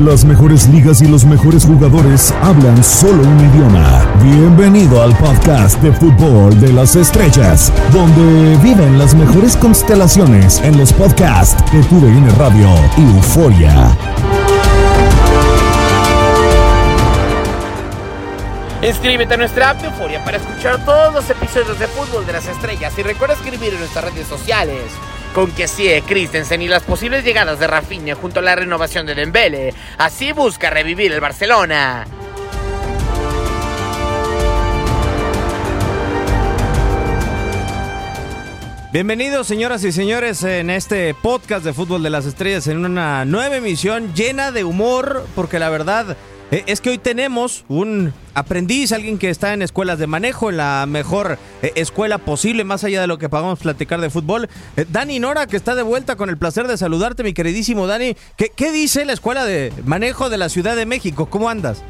Las mejores ligas y los mejores jugadores hablan solo un idioma. Bienvenido al podcast de fútbol de las estrellas, donde viven las mejores constelaciones en los podcasts de TUDN Radio y Euforia. Inscríbete a nuestra app de Euforia para escuchar todos los episodios de Fútbol de las Estrellas y recuerda escribir en nuestras redes sociales con que sigue Christensen y las posibles llegadas de Rafinha junto a la renovación de Dembele. Así busca revivir el Barcelona. Bienvenidos señoras y señores en este podcast de Fútbol de las Estrellas en una nueva emisión llena de humor porque la verdad es que hoy tenemos un aprendiz, alguien que está en escuelas de manejo, en la mejor eh, escuela posible, más allá de lo que podamos platicar de fútbol. Eh, Dani Nora, que está de vuelta con el placer de saludarte, mi queridísimo Dani. ¿Qué, ¿Qué dice la escuela de manejo de la Ciudad de México? ¿Cómo andas?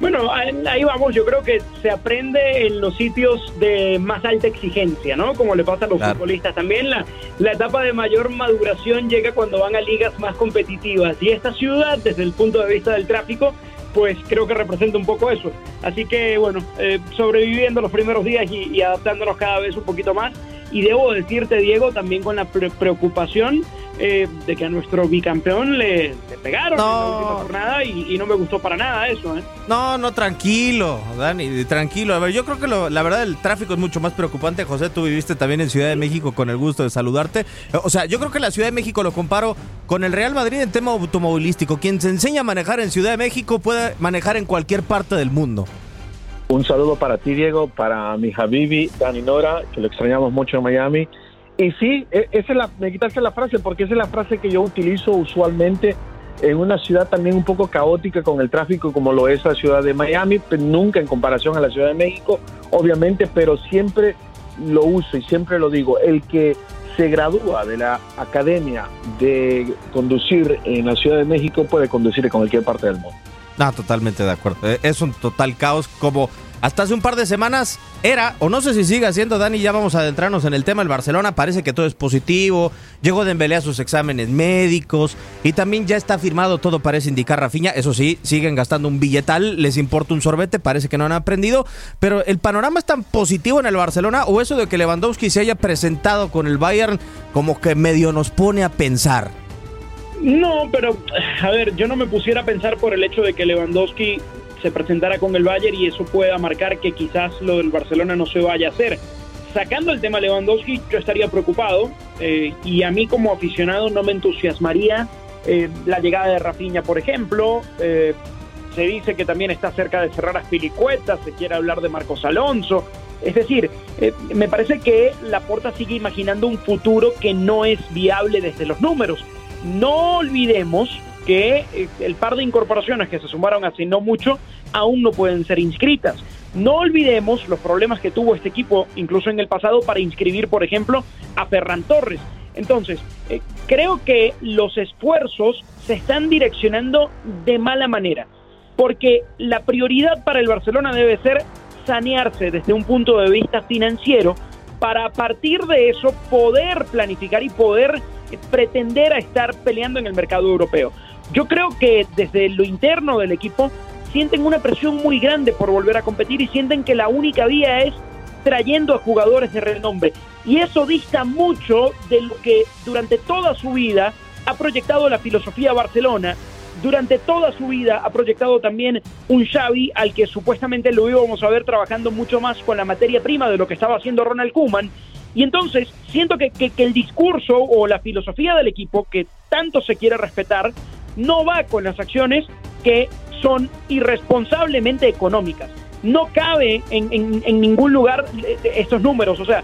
Bueno, ahí vamos, yo creo que se aprende en los sitios de más alta exigencia, ¿no? Como le pasa a los futbolistas también, la, la etapa de mayor maduración llega cuando van a ligas más competitivas y esta ciudad, desde el punto de vista del tráfico, pues creo que representa un poco eso. Así que bueno, eh, sobreviviendo los primeros días y, adaptándonos cada vez un poquito más. Y debo decirte, Diego, también con la preocupación eh, de que a nuestro bicampeón le, pegaron en la última jornada y, no me gustó para nada eso. ¿eh? No, no, tranquilo, Dani, tranquilo. A ver, yo creo que la verdad el tráfico es mucho más preocupante. José, tú viviste también en Ciudad de México con el gusto de saludarte. O sea, yo creo que la Ciudad de México lo comparo con el Real Madrid en tema automovilístico. Quien se enseña a manejar en Ciudad de México puede manejar en cualquier parte del mundo. Un saludo para ti, Diego, para mi Habibi, Dani Nora, que lo extrañamos mucho en Miami. Y sí, e, esa es la, me quitaste la frase, porque esa es la frase que yo utilizo usualmente en una ciudad también un poco caótica con el tráfico como lo es la ciudad de Miami, nunca en comparación a la Ciudad de México, obviamente, pero siempre lo uso y siempre lo digo, el que se gradúa de la academia de conducir en la Ciudad de México puede conducir en cualquier parte del mundo. No, totalmente de acuerdo. Eh, es un total caos como hasta hace un par de semanas era, o no sé si sigue siendo, Dani, ya vamos a adentrarnos en el tema. El Barcelona parece que todo es positivo, llegó Dembélé a sus exámenes médicos y también ya está firmado, todo parece indicar Rafiña. Eso sí, siguen gastando un billetal, les importa un sorbete, parece que no han aprendido. Pero el panorama es tan positivo en el Barcelona o eso de que Lewandowski se haya presentado con el Bayern como que medio nos pone a pensar. No, pero a ver, yo no me pusiera a pensar por el hecho de que Lewandowski se presentara con el Bayern y eso pueda marcar que quizás lo del Barcelona no se vaya a hacer. Sacando el tema Lewandowski, yo estaría preocupado eh, y a mí como aficionado no me entusiasmaría eh, la llegada de Rafinha, por ejemplo. Eh, se dice que también está cerca de cerrar a Filicueta, se quiere hablar de Marcos Alonso. Es decir, me parece que Laporta sigue imaginando un futuro que no es viable desde los números. No olvidemos que eh, el par de incorporaciones que se sumaron hace no mucho aún no pueden ser inscritas. No olvidemos los problemas que tuvo este equipo incluso en el pasado para inscribir, por ejemplo, a Ferran Torres. Entonces, eh, creo que los esfuerzos se están direccionando de mala manera, porque la prioridad para el Barcelona debe ser sanearse desde un punto de vista financiero para a partir de eso poder planificar y poder pretender a estar peleando en el mercado europeo. Yo creo que desde lo interno del equipo sienten una presión muy grande por volver a competir y sienten que la única vía es trayendo a jugadores de renombre. Y eso dista mucho de lo que durante toda su vida ha proyectado la filosofía Barcelona. Durante toda su vida ha proyectado también un Xavi al que supuestamente lo íbamos a ver trabajando mucho más con la materia prima de lo que estaba haciendo Ronald Koeman. Y entonces siento que, que el discurso o la filosofía del equipo que tanto se quiere respetar no va con las acciones que son irresponsablemente económicas. No cabe en, ningún lugar estos números. O sea,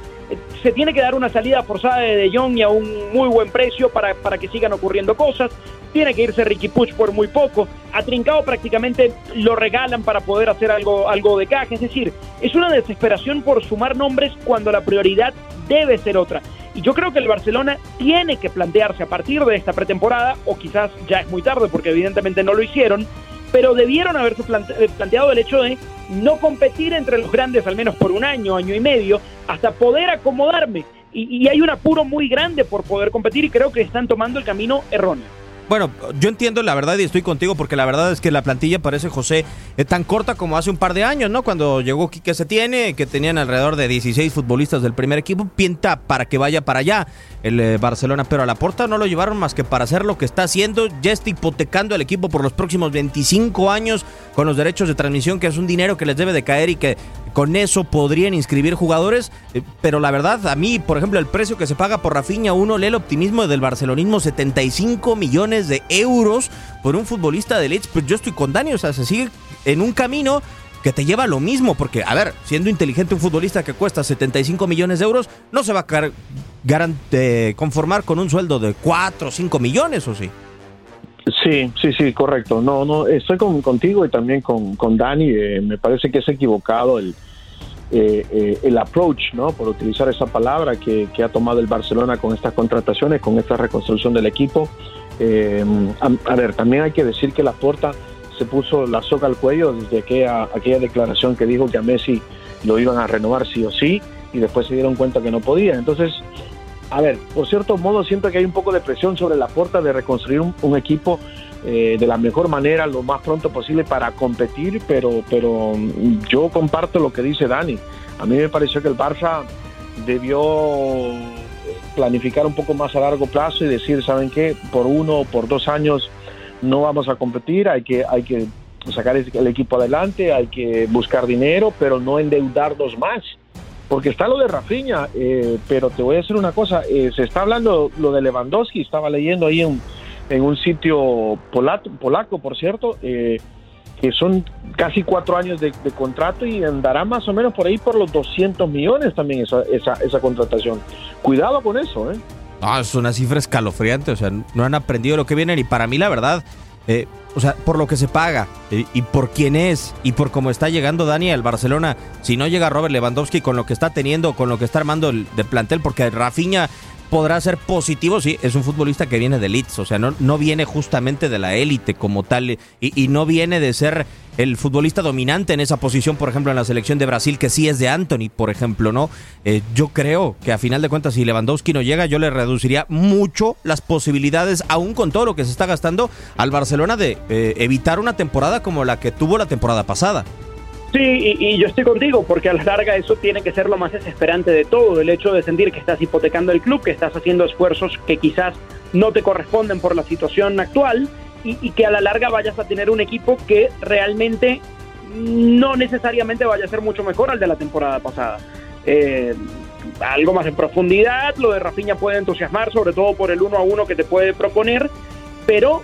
se tiene que dar una salida forzada de De Jong y a un muy buen precio para, para que sigan ocurriendo cosas. Tiene que irse Ricky Puch por muy poco. A Trincao prácticamente lo regalan para poder hacer algo, algo de caja. Es decir, es una desesperación por sumar nombres cuando la prioridad debe ser otra. Y yo creo que el Barcelona tiene que plantearse a partir de esta pretemporada, o quizás ya es muy tarde porque evidentemente no lo hicieron, pero debieron haberse eh, planteado el hecho de no competir entre los grandes al menos por un año, año y medio, hasta poder acomodarme. Y, y hay un apuro muy grande por poder competir y creo que están tomando el camino erróneo. Bueno, yo entiendo la verdad y estoy contigo porque la verdad es que la plantilla parece, José, es tan corta como hace un par de años, ¿no? Cuando llegó Quique Setiene, que tenían alrededor de 16 futbolistas del primer equipo, pinta para que vaya para allá el eh, Barcelona, pero a la porta no lo llevaron más que para hacer lo que está haciendo, ya está hipotecando al equipo por los próximos 25 años con los derechos de transmisión, que es un dinero que les debe de caer y que con eso podrían inscribir jugadores, eh, pero la verdad, a mí, por ejemplo, el precio que se paga por Rafinha, uno lee el optimismo del barcelonismo, 75 millones de euros por un futbolista de Leeds, pues yo estoy con Dani, o sea, se sigue en un camino que te lleva a lo mismo, porque, a ver, siendo inteligente un futbolista que cuesta 75 millones de euros, no se va a eh, conformar con un sueldo de 4 o 5 millones, ¿o sí? Sí, sí, sí, correcto. No, no, estoy contigo y también con, con Dani. Eh, me parece que es equivocado el, eh, eh, el approach, ¿no? Por utilizar esa palabra que, ha tomado el Barcelona con estas contrataciones, con esta reconstrucción del equipo. A, ver, también hay que decir que la Porta se puso la soga al cuello desde aquella, aquella declaración que dijo que a Messi lo iban a renovar sí o sí y después se dieron cuenta que no podía. Entonces, a ver, por cierto modo, siento que hay un poco de presión sobre la puerta de reconstruir un, equipo eh, de la mejor manera lo más pronto posible para competir, pero, pero mm, yo comparto lo que dice Dani. A mí me pareció que el Barça debió planificar un poco más a largo plazo y decir, ¿saben qué? Por uno o por dos años no vamos a competir, hay que, hay que sacar el equipo adelante, hay que buscar dinero, pero no endeudarnos más porque está lo de Rafinha, eh, pero te voy a decir una cosa, eh, se está hablando lo de Lewandowski, estaba leyendo ahí en, un sitio polaco por cierto, eh, que son casi cuatro años de, contrato y andará más o menos por ahí por los 200 millones también esa, esa, esa contratación. Cuidado con eso, ¿eh? Ah, es una cifra escalofriante, o sea, no han aprendido lo que vienen y para mí la verdad eh, o sea, por lo que se paga y por quién es y por cómo está llegando Dani al Barcelona, si no llega Robert Lewandowski con lo que está teniendo, con lo que está armando el de plantel, porque Rafinha podrá ser positivo, sí, es un futbolista que viene de Leeds, o sea, no, no viene justamente de la élite como tal y, y, no viene de ser el futbolista dominante en esa posición, por ejemplo, en la selección de Brasil, que sí es de Anthony, por ejemplo, ¿no? Eh, yo creo que a final de cuentas, si Lewandowski no llega, yo le reduciría mucho las posibilidades, aún con todo lo que se está gastando, al Barcelona de eh, evitar una temporada como la que tuvo la temporada pasada. Sí, y, yo estoy contigo, porque a la larga eso tiene que ser lo más desesperante de todo, el hecho de sentir que estás hipotecando el club, que estás haciendo esfuerzos que quizás no te corresponden por la situación actual y, que a la larga vayas a tener un equipo que realmente no necesariamente vaya a ser mucho mejor al de la temporada pasada. Eh, algo más en profundidad, lo de Rafinha puede entusiasmar, sobre todo por el uno a uno que te puede proponer, pero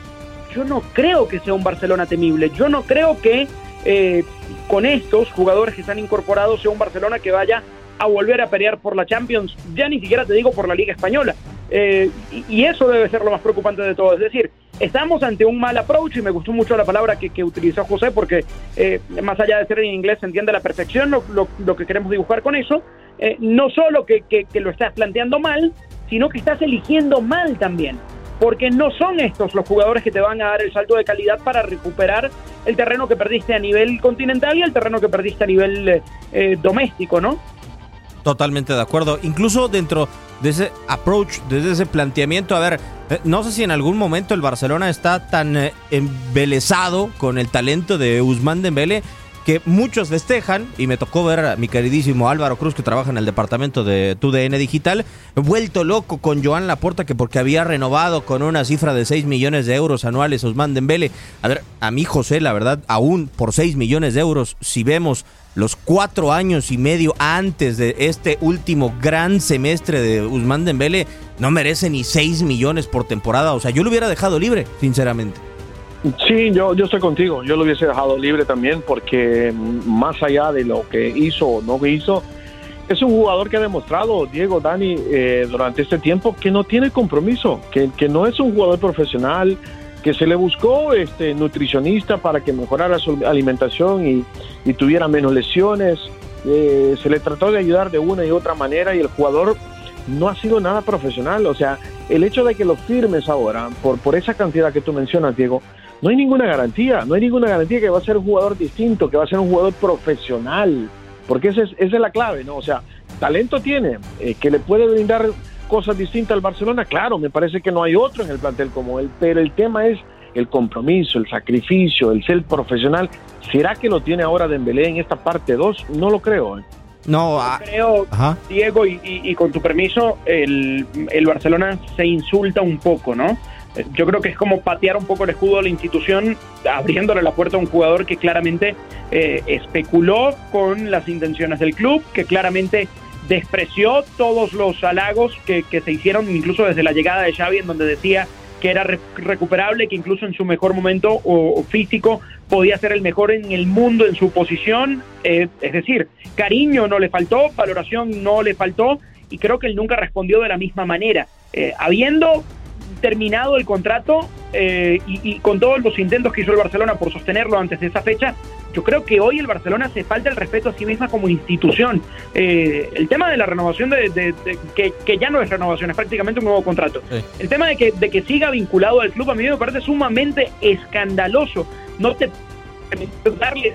yo no creo que sea un Barcelona temible, yo no creo que eh, con estos jugadores que están incorporados sea un Barcelona que vaya a volver a pelear por la Champions, ya ni siquiera te digo por la Liga Española. Eh, y, eso debe ser lo más preocupante de todo. Es decir, estamos ante un mal approach y me gustó mucho la palabra que, utilizó José porque eh, más allá de ser en inglés se entiende a la perfección lo, que queremos dibujar con eso. Eh, no solo que, que lo estás planteando mal, sino que estás eligiendo mal también porque no son estos los jugadores que te van a dar el salto de calidad para recuperar el terreno que perdiste a nivel continental y el terreno que perdiste a nivel eh, eh, doméstico, ¿no? Totalmente de acuerdo. Incluso dentro de ese approach, desde ese planteamiento, a ver, eh, no sé si en algún momento el Barcelona está tan embelesado con el talento de Usman Dembele que muchos festejan, y me tocó ver a mi queridísimo Álvaro Cruz, que trabaja en el departamento de TUDN Digital, vuelto loco con Joan Laporta, que porque había renovado con una cifra de 6 millones de euros anuales Osman Dembele. A ver, a mí José, la verdad, aún por 6 millones de euros, si vemos los cuatro años y medio antes de este último gran semestre de Usman Dembele, no merece ni 6 millones por temporada. O sea, yo lo hubiera dejado libre, sinceramente. Sí, yo, yo estoy contigo. Yo lo hubiese dejado libre también porque más allá de lo que hizo o no hizo, es un jugador que ha demostrado, Diego, Dani, eh, durante este tiempo que no tiene compromiso, que, que no es un jugador profesional, que se le buscó este nutricionista para que mejorara su alimentación y, y tuviera menos lesiones. Eh, se le trató de ayudar de una y otra manera y el jugador no ha sido nada profesional. O sea, el hecho de que lo firmes ahora por, por esa cantidad que tú mencionas, Diego, no hay ninguna garantía, no hay ninguna garantía que va a ser un jugador distinto, que va a ser un jugador profesional, porque esa es, esa es la clave, ¿no? O sea, talento tiene, eh, que le puede brindar cosas distintas al Barcelona, claro, me parece que no hay otro en el plantel como él, pero el tema es el compromiso, el sacrificio, el ser profesional. ¿Será que lo tiene ahora Dembélé en esta parte 2? No lo creo. ¿eh? No, ah, creo, ajá. Diego, y, y- y con tu permiso, el, el Barcelona se insulta un poco, ¿no? Yo creo que es como patear un poco el escudo de la institución, abriéndole la puerta a un jugador que claramente eh, especuló con las intenciones del club, que claramente despreció todos los halagos que, que se hicieron, incluso desde la llegada de Xavi, en donde decía que era re- recuperable, que incluso en su mejor momento o, físico podía ser el mejor en el mundo en su posición. Eh, es decir, cariño no le faltó, valoración no le faltó, y creo que él nunca respondió de la misma manera. Eh, habiendo terminado el contrato eh, y, y con todos los intentos que hizo el Barcelona por sostenerlo antes de esa fecha, yo creo que hoy el Barcelona se falta el respeto a sí misma como institución. Eh, el tema de la renovación, de, de- de- que, que ya no es renovación, es prácticamente un nuevo contrato. Sí. El tema de que, de que siga vinculado al club a mí me parece sumamente escandaloso. No te permite darle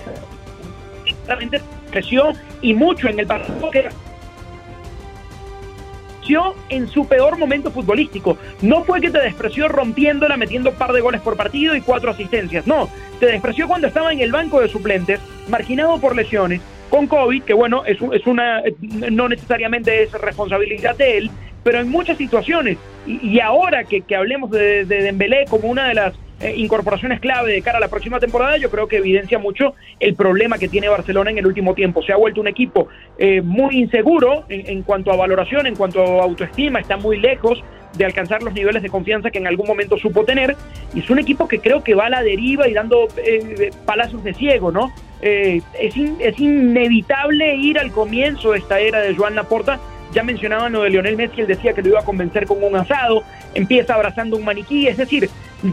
claramente creció y mucho en el pasado que en su peor momento futbolístico. No fue que te despreció rompiéndola, metiendo un par de goles por partido y cuatro asistencias. No, te despreció cuando estaba en el banco de suplentes, marginado por lesiones, con COVID, que bueno, es, es una, no necesariamente es responsabilidad de él, pero en muchas situaciones. Y, y ahora que, que hablemos de, de Dembélé como una de las eh, incorporaciones clave de cara a la próxima temporada, yo creo que evidencia mucho el problema que tiene Barcelona en el último tiempo. Se ha vuelto un equipo eh, muy inseguro en, cuanto a valoración, en cuanto a autoestima, está muy lejos de alcanzar los niveles de confianza que en algún momento supo tener. Y es un equipo que creo que va a la deriva y dando eh, palazos de ciego, ¿no? Eh, es, es inevitable ir al comienzo de esta era de Joan Laporta. Ya mencionaban lo de Lionel Messi, él decía que lo iba a convencer con un asado, empieza abrazando un maniquí, es decir,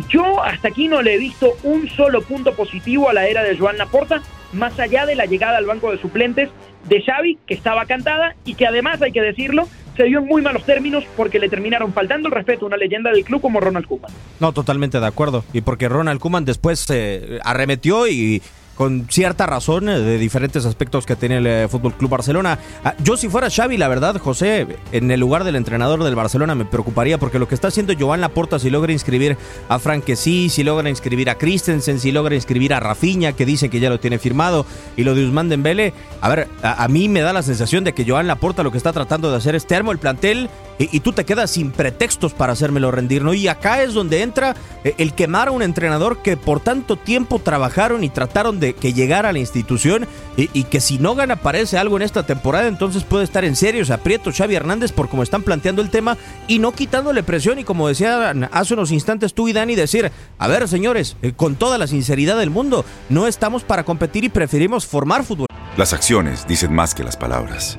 yo hasta aquí no le he visto un solo punto positivo a la era de Joan Laporta, más allá de la llegada al banco de suplentes de Xavi, que estaba cantada y que además, hay que decirlo, se dio en muy malos términos porque le terminaron faltando el respeto a una leyenda del club como Ronald Koeman. No, totalmente de acuerdo. Y porque Ronald Koeman después eh, arremetió y con cierta razón eh, de diferentes aspectos que tiene el eh, Fútbol Club Barcelona. Ah, yo si fuera Xavi, la verdad, José, en el lugar del entrenador del Barcelona me preocuparía porque lo que está haciendo Joan Laporta si logra inscribir a Frank sí, si logra inscribir a Christensen, si logra inscribir a Rafinha, que dice que ya lo tiene firmado, y lo de Usman Dembele, a ver, a, a mí me da la sensación de que Joan Laporta lo que está tratando de hacer es te armo el plantel y, tú te quedas sin pretextos para hacérmelo rendir, ¿no? Y acá es donde entra eh, el quemar a un entrenador que por tanto tiempo trabajaron y trataron de que llegara a la institución y, que si no gana parece algo en esta temporada, entonces puede estar en serios aprietos Xavi Hernández por cómo están planteando el tema y no quitándole presión y como decían hace unos instantes tú y Dani decir, a ver señores, eh, con toda la sinceridad del mundo, no estamos para competir y preferimos formar fútbol. Las acciones dicen más que las palabras.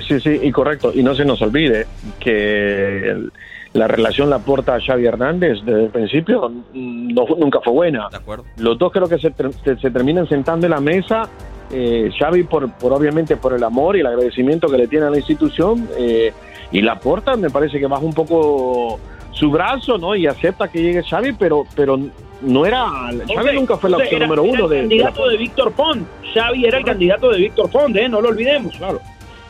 Sí, sí, sí, y correcto. Y no se nos olvide que el- la relación la aporta a Xavi Hernández desde el principio no, nunca fue buena. De acuerdo. Los dos creo que se, ter- se, se terminan sentando en la mesa. Eh, Xavi por, por obviamente por el amor y el agradecimiento que le tiene a la institución eh, y la aporta me parece que baja un poco su brazo no y acepta que llegue Xavi pero pero no era Xavi nunca fue la opción era- número era uno de, el de la candidato de Víctor Font. Xavi era el candidato de Víctor Font, ¿eh? no lo olvidemos. Claro.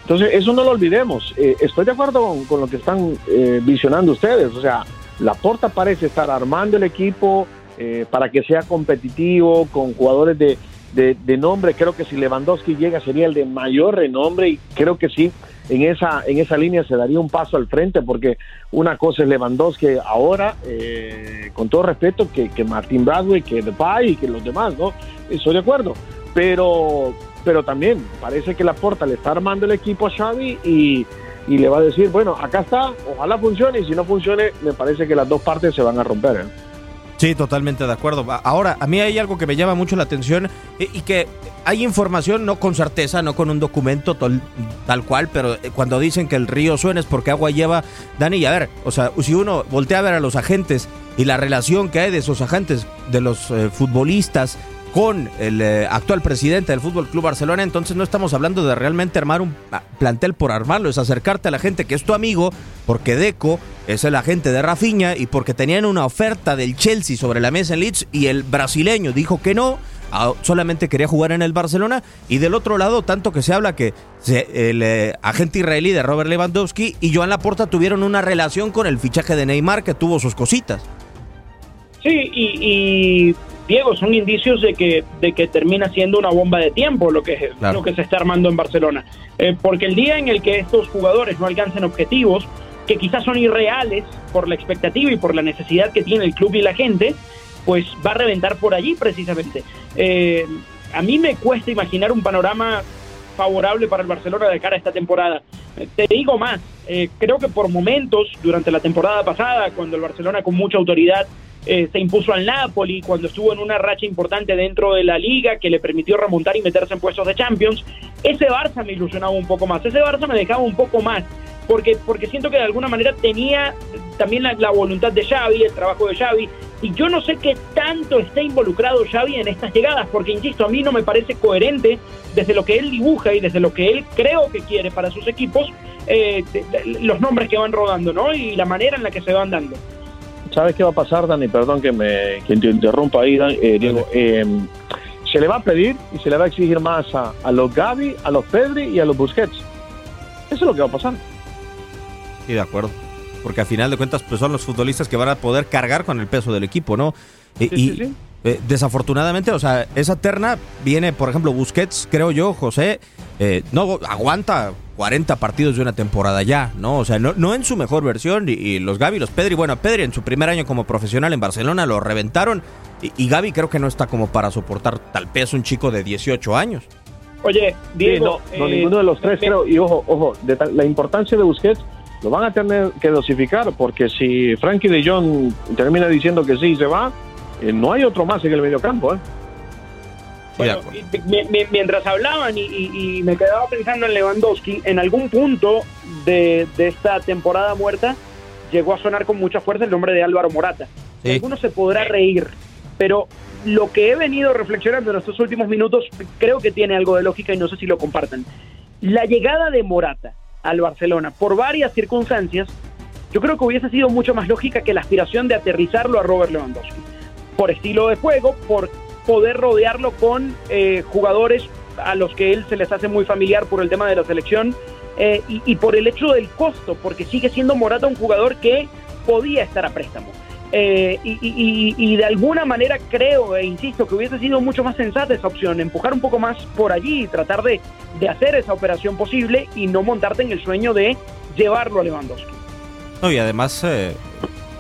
Entonces, eso no lo olvidemos. Eh, estoy de acuerdo con, lo que están eh, visionando ustedes. O sea, Laporta parece estar armando el equipo eh, para que sea competitivo, con jugadores de, de, de nombre, creo que si Lewandowski llega sería el de mayor renombre y creo que sí, en esa, en esa línea se daría un paso al frente porque una cosa es Lewandowski ahora, eh, con todo respeto, que, que Martin Bradway, que Depay y que los demás, ¿no? Estoy de acuerdo, pero, pero también parece que la Porta le está armando el equipo a Xavi y, y le va a decir, bueno, acá está, ojalá funcione y si no funcione, me parece que las dos partes se van a romper. ¿eh? Sí, totalmente de acuerdo. Ahora, a mí hay algo que me llama mucho la atención y, que hay información, no con certeza, no con un documento tal, tal, cual, pero cuando dicen que el río suena es porque agua lleva, Dani, a ver, o sea, si uno voltea a ver a los agentes y la relación que hay de esos agentes, de los eh, futbolistas, con el eh, actual presidente del Fútbol Club Barcelona, entonces no estamos hablando de realmente armar un plantel por armarlo, es acercarte a la gente que es tu amigo, porque Deco es el agente de Rafinha y porque tenían una oferta del Chelsea sobre la mesa en Leeds y el brasileño dijo que no, solamente quería jugar en el Barcelona y del otro lado tanto que se habla que el eh, agente israelí de Robert Lewandowski y Joan Laporta tuvieron una relación con el fichaje de Neymar que tuvo sus cositas. Sí, y Diego, son indicios de que, de que termina siendo una bomba de tiempo lo que, claro. lo que se está armando en Barcelona. Eh, porque el día en el que estos jugadores no alcancen objetivos, que quizás son irreales por la expectativa y por la necesidad que tiene el club y la gente, pues va a reventar por allí precisamente. Eh, a mí me cuesta imaginar un panorama favorable para el Barcelona de cara a esta temporada. Eh, te digo más, eh, creo que por momentos durante la temporada pasada, cuando el Barcelona con mucha autoridad eh, se impuso al Napoli, cuando estuvo en una racha importante dentro de la liga que le permitió remontar y meterse en puestos de Champions, ese Barça me ilusionaba un poco más, ese Barça me dejaba un poco más, porque, porque siento que de alguna manera tenía también la, voluntad de Xavi, el trabajo de Xavi, y yo no sé qué tanto está involucrado Xavi en estas llegadas, porque insisto, a mí no me parece coherente desde lo que él dibuja y desde lo que él creo que quiere para sus equipos, eh, los nombres que van rodando, ¿no? Y la manera en la que se van dando. ¿Sabes qué va a pasar, Dani? Perdón que me que te interrumpa ahí, eh, Diego. Eh, se le va a pedir y se le va a exigir más a, a, los Gaby, a los Pedri y a los Busquets. Eso es lo que va a pasar. Sí, de acuerdo. Porque a final de cuentas pues son los futbolistas que van a poder cargar con el peso del equipo, ¿no? Sí, y, sí, sí. Eh, desafortunadamente, o sea, esa terna viene, por ejemplo, Busquets, creo yo, José, eh, no aguanta 40 partidos de una temporada ya, ¿no? O sea, no, no en su mejor versión. Y, y, los Gaby, los Pedri, bueno, Pedri en su primer año como profesional en Barcelona lo reventaron. Y, y Gaby creo que no está como para soportar tal peso un chico de 18 años. Oye, Diego. Sí, no, no eh, ninguno de los tres, eh, creo. Y ojo, ojo, de la importancia de Busquets lo van a tener que dosificar porque si Frankie de Jong termina diciendo que sí se va, eh, no hay otro más en el mediocampo. ¿eh? Bueno, y, mientras hablaban y, y, y, me quedaba pensando en Lewandowski, en algún punto de, de, esta temporada muerta llegó a sonar con mucha fuerza el nombre de Álvaro Morata. Sí. Alguno se podrá reír, pero lo que he venido reflexionando en estos últimos minutos creo que tiene algo de lógica y no sé si lo compartan. La llegada de Morata al Barcelona por varias circunstancias, yo creo que hubiese sido mucho más lógica que la aspiración de aterrizarlo a Robert Lewandowski. Por estilo de juego, por poder rodearlo con eh, jugadores a los que él se les hace muy familiar por el tema de la selección eh, y, y, por el hecho del costo, porque sigue siendo Morata un jugador que podía estar a préstamo. Eh, y, de alguna manera creo e insisto que hubiese sido mucho más sensata esa opción, empujar un poco más por allí y tratar de, de hacer esa operación posible y no montarte en el sueño de llevarlo a Lewandowski. Y además, eh,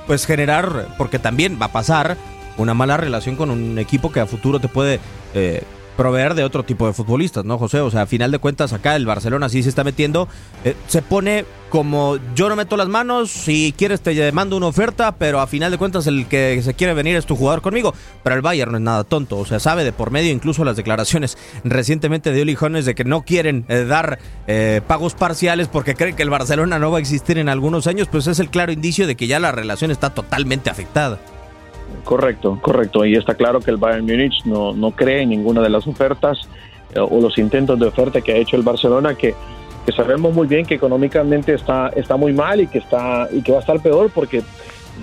pues generar, porque también va a pasar una mala relación con un equipo que a futuro te puede eh, proveer de otro tipo de futbolistas, ¿no, José? O sea, a final de cuentas, acá el Barcelona sí se está metiendo, eh, se pone como yo no meto las manos, si quieres te mando una oferta, pero a final de cuentas el que se quiere venir es tu jugador conmigo. Pero el Bayern no es nada tonto, o sea, sabe de por medio incluso las declaraciones recientemente de Uli Jones de que no quieren eh, dar eh, pagos parciales porque creen que el Barcelona no va a existir en algunos años, pues es el claro indicio de que ya la relación está totalmente afectada. Correcto, correcto. Y está claro que el Bayern Múnich no, no cree en ninguna de las ofertas eh, o los intentos de oferta que ha hecho el Barcelona, que, que sabemos muy bien que económicamente está, está muy mal y que, está, y que va a estar peor porque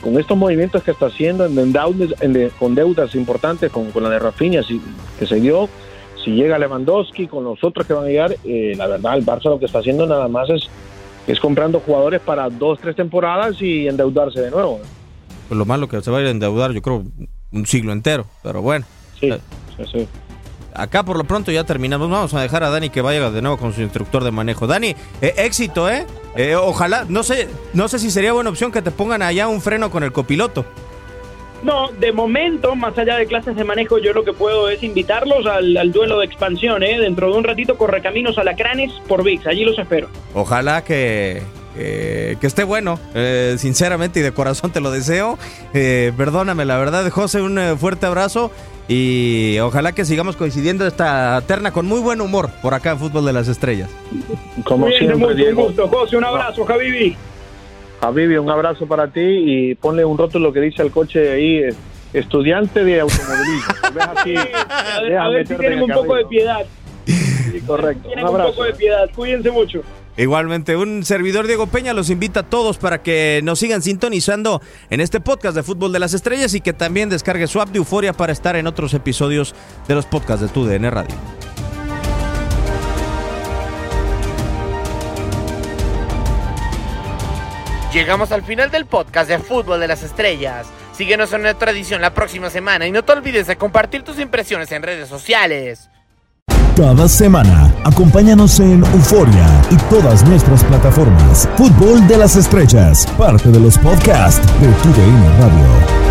con estos movimientos que está haciendo en, deudas, con deudas importantes, con, con la de Rafinha si, que se dio, si llega Lewandowski, con los otros que van a llegar, eh, la verdad el Barça lo que está haciendo nada más es, es comprando jugadores para dos, tres temporadas y endeudarse de nuevo. Pues lo malo que se va a ir a endeudar, yo creo, un siglo entero, pero bueno. Sí, sí, sí. acá por lo pronto ya terminamos. Vamos a dejar a Dani que vaya de nuevo con su instructor de manejo. Dani, eh, éxito, ¿eh? ¿eh? Ojalá, no sé, no sé si sería buena opción que te pongan allá un freno con el copiloto. No, de momento, más allá de clases de manejo, yo lo que puedo es invitarlos al, duelo de expansión, ¿eh? Dentro de un ratito, corre caminos a la Cranes por VIX, allí los espero. Ojalá que, que esté bueno, eh, sinceramente y de corazón te lo deseo. Eh, perdóname, la verdad, José, un eh, fuerte abrazo y ojalá que sigamos coincidiendo esta terna con muy buen humor por acá en Fútbol de las Estrellas. Como siempre, Diego. Un gusto, José, un abrazo, Javibi. Javibi, un abrazo para ti y ponle un rótulo que dice al coche ahí, estudiante de automovilismo. a ver si tienen un poco de piedad. correcto. Tienen un, poco de piedad. Cuídense mucho. Igualmente, un servidor Diego Peña los invita a todos para que nos sigan sintonizando en este podcast de Fútbol de las Estrellas y que también descargue su app de Euforia para estar en otros episodios de los podcasts de tu DN Radio. Llegamos al final del podcast de Fútbol de las Estrellas. Síguenos en nuestra edición la próxima semana y no te olvides de compartir tus impresiones en redes sociales. Cada semana, acompáñanos en Euforia y todas nuestras plataformas. Fútbol de las Estrellas, parte de los podcasts de TUDN Radio.